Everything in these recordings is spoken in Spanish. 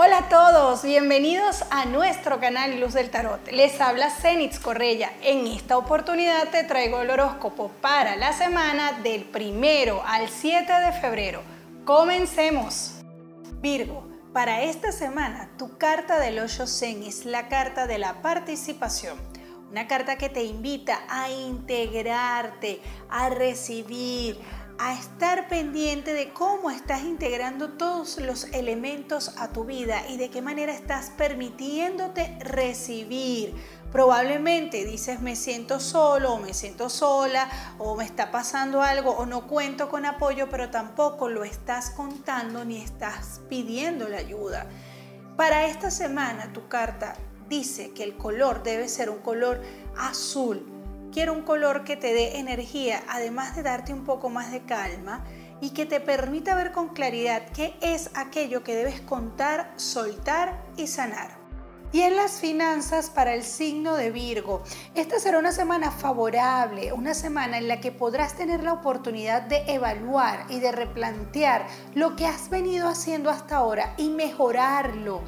Hola a todos, bienvenidos a nuestro canal Luz del Tarot. Les habla Zenitz Correya. En esta oportunidad te traigo el horóscopo para la semana del primero al 7 de febrero. Comencemos. Virgo, para esta semana tu carta del 8 Zen es la carta de la participación. Una carta que te invita a integrarte, a recibir, a estar pendiente de cómo estás integrando todos los elementos a tu vida y de qué manera estás permitiéndote recibir. Probablemente dices me siento solo o me siento sola o me está pasando algo o no cuento con apoyo, pero tampoco lo estás contando ni estás pidiendo la ayuda. Para esta semana tu carta dice que el color debe ser un color azul Un color que te dé energía, además de darte un poco más de calma y que te permita ver con claridad qué es aquello que debes contar, soltar y sanar. Y en las finanzas para el signo de Virgo, esta será una semana favorable, una semana en la que podrás tener la oportunidad de evaluar y de replantear lo que has venido haciendo hasta ahora y mejorarlo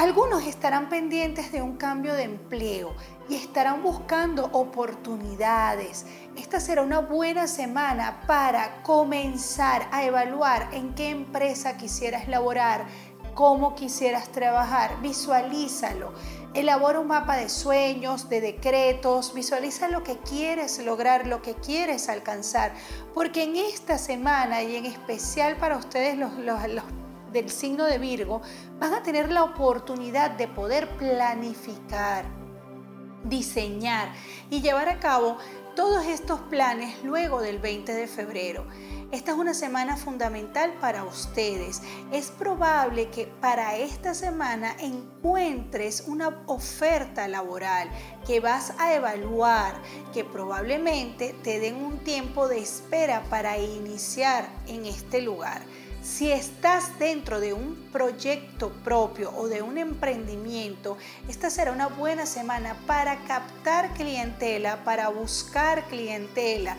algunos estarán pendientes de un cambio de empleo y estarán buscando oportunidades. Esta será una buena semana para comenzar a evaluar en qué empresa quisieras laborar, cómo quisieras trabajar. Visualízalo. Elabora un mapa de sueños, de decretos, visualiza lo que quieres lograr, lo que quieres alcanzar, porque en esta semana y en especial para ustedes los, los, del signo de Virgo van a tener la oportunidad de poder planificar, diseñar y llevar a cabo todos estos planes luego del 20 de febrero. Esta es una semana fundamental para ustedes. Es probable que para esta semana encuentres una oferta laboral que vas a evaluar, que probablemente te den un tiempo de espera para iniciar en este lugar. Si estás dentro de un proyecto propio o de un emprendimiento, esta será una buena semana para captar clientela, para buscar clientela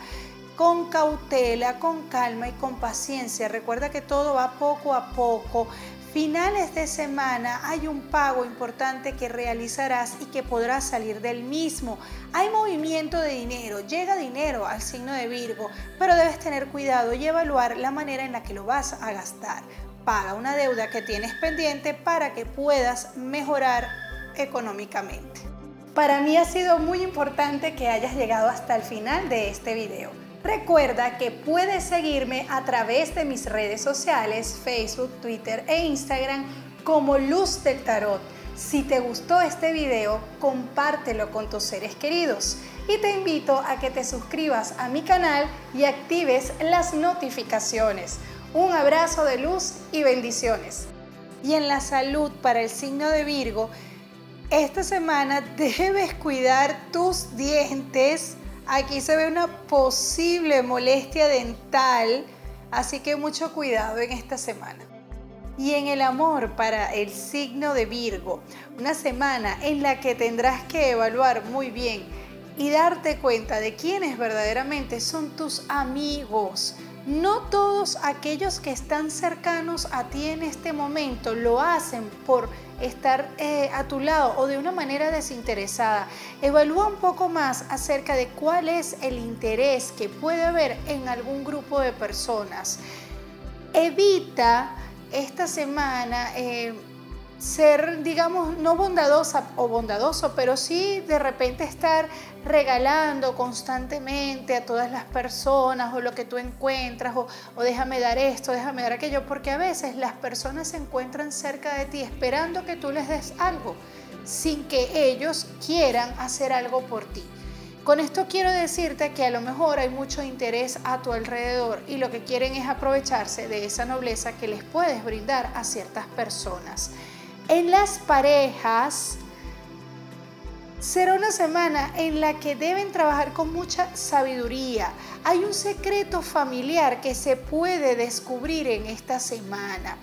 con cautela, con calma y con paciencia. Recuerda que todo va poco a poco. Finales de semana hay un pago importante que realizarás y que podrás salir del mismo. Hay movimiento de dinero, llega dinero al signo de Virgo, pero debes tener cuidado y evaluar la manera en la que lo vas a gastar. Paga una deuda que tienes pendiente para que puedas mejorar económicamente. Para mí ha sido muy importante que hayas llegado hasta el final de este video. Recuerda que puedes seguirme a través de mis redes sociales, Facebook, Twitter e Instagram como Luz del Tarot. Si te gustó este video, compártelo con tus seres queridos y te invito a que te suscribas a mi canal y actives las notificaciones. Un abrazo de luz y bendiciones. Y en la salud para el signo de Virgo, esta semana debes cuidar tus dientes Aquí se ve una posible molestia dental, así que mucho cuidado en esta semana. Y en el amor para el signo de Virgo, una semana en la que tendrás que evaluar muy bien y darte cuenta de quiénes verdaderamente son tus amigos. No todos aquellos que están cercanos a ti en este momento lo hacen por estar eh, a tu lado o de una manera desinteresada. Evalúa un poco más acerca de cuál es el interés que puede haber en algún grupo de personas. Evita esta semana eh, ser, digamos, no bondadosa o bondadoso, pero sí de repente estar regalando constantemente a todas las personas o lo que tú encuentras o, déjame dar esto, déjame dar aquello, porque a veces las personas se encuentran cerca de ti esperando que tú les des algo sin que ellos quieran hacer algo por ti. Con esto quiero decirte que a lo mejor hay mucho interés a tu alrededor y lo que quieren es aprovecharse de esa nobleza que les puedes brindar a ciertas personas. En las parejas será una semana en la que deben trabajar con mucha sabiduría. Hay un secreto familiar que se puede descubrir en esta semana.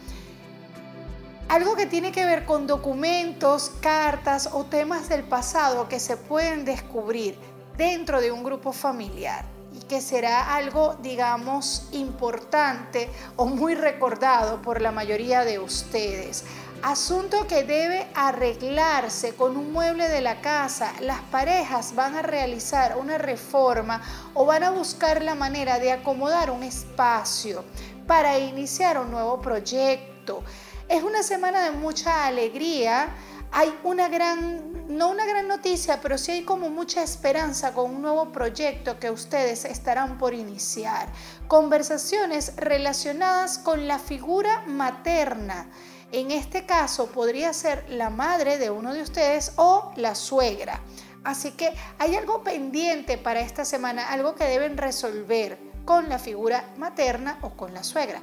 Algo que tiene que ver con documentos, cartas o temas del pasado que se pueden descubrir dentro de un grupo familiar y que será algo, digamos, importante o muy recordado por la mayoría de ustedes. Asunto que debe arreglarse con un mueble de la casa. Las parejas van a realizar una reforma o van a buscar la manera de acomodar un espacio para iniciar un nuevo proyecto. Es una semana de mucha alegría. Hay una gran, no una gran noticia, pero sí hay como mucha esperanza con un nuevo proyecto que ustedes estarán por iniciar. Conversaciones relacionadas con la figura materna en este caso podría ser la madre de uno de ustedes o la suegra. Así que hay algo pendiente para esta semana, algo que deben resolver con la figura materna o con la suegra.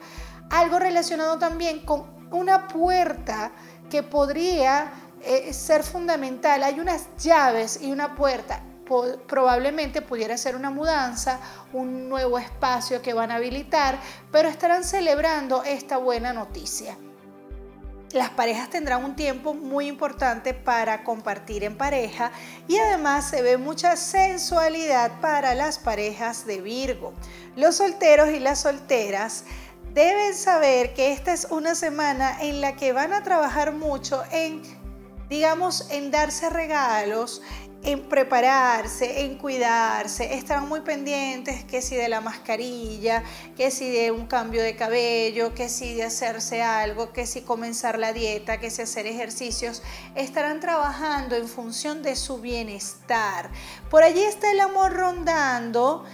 Algo relacionado también con una puerta que podría eh, ser fundamental. Hay unas llaves y una puerta. probablemente pudiera ser una mudanza, un nuevo espacio que van a habilitar, pero estarán celebrando esta buena noticia las parejas tendrán un tiempo muy importante para compartir en pareja y además se ve mucha sensualidad para las parejas de Virgo. Los solteros y las solteras deben saber que esta es una semana en la que van a trabajar mucho en, digamos, en darse regalos, en prepararse, en cuidarse, estarán muy pendientes que si de la mascarilla, que si de un cambio de cabello, que si de hacerse algo, que si comenzar la dieta, que si hacer ejercicios, estarán trabajando en función de su bienestar. Por allí está el amor rondando,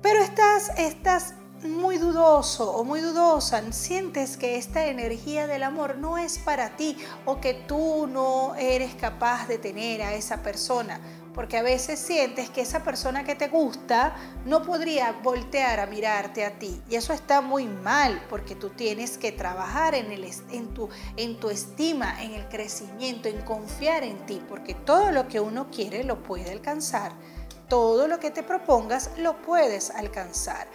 pero estás muy dudoso o muy dudosa, sientes que esta energía del amor no es para ti o que tú no eres capaz de tener a esa persona, porque a veces sientes que esa persona que te gusta no podría voltear a mirarte a ti y eso está muy mal porque tú tienes que trabajar en, en, tu, en tu estima, en el crecimiento, en confiar en ti, porque todo lo que uno quiere lo puede alcanzar, todo lo que te propongas lo puedes alcanzar.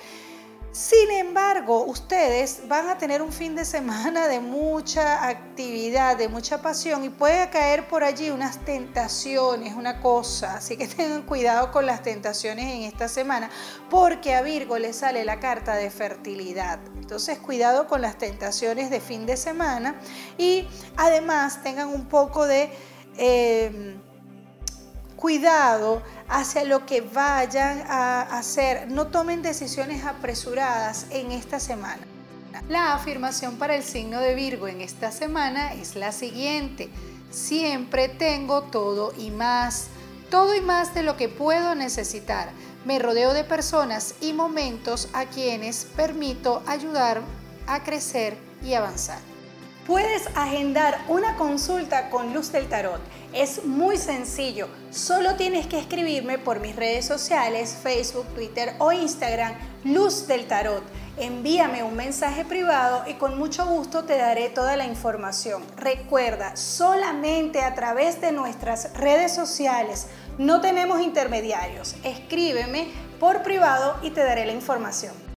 Sin embargo, ustedes van a tener un fin de semana de mucha actividad, de mucha pasión y puede caer por allí unas tentaciones, una cosa. Así que tengan cuidado con las tentaciones en esta semana porque a Virgo le sale la carta de fertilidad. Entonces, cuidado con las tentaciones de fin de semana y además tengan un poco de... Eh, cuidado hacia lo que vayan a hacer. No tomen decisiones apresuradas en esta semana. La afirmación para el signo de Virgo en esta semana es la siguiente. Siempre tengo todo y más. Todo y más de lo que puedo necesitar. Me rodeo de personas y momentos a quienes permito ayudar a crecer y avanzar. Puedes agendar una consulta con Luz del Tarot. Es muy sencillo. Solo tienes que escribirme por mis redes sociales, Facebook, Twitter o Instagram, Luz del Tarot. Envíame un mensaje privado y con mucho gusto te daré toda la información. Recuerda, solamente a través de nuestras redes sociales. No tenemos intermediarios. Escríbeme por privado y te daré la información.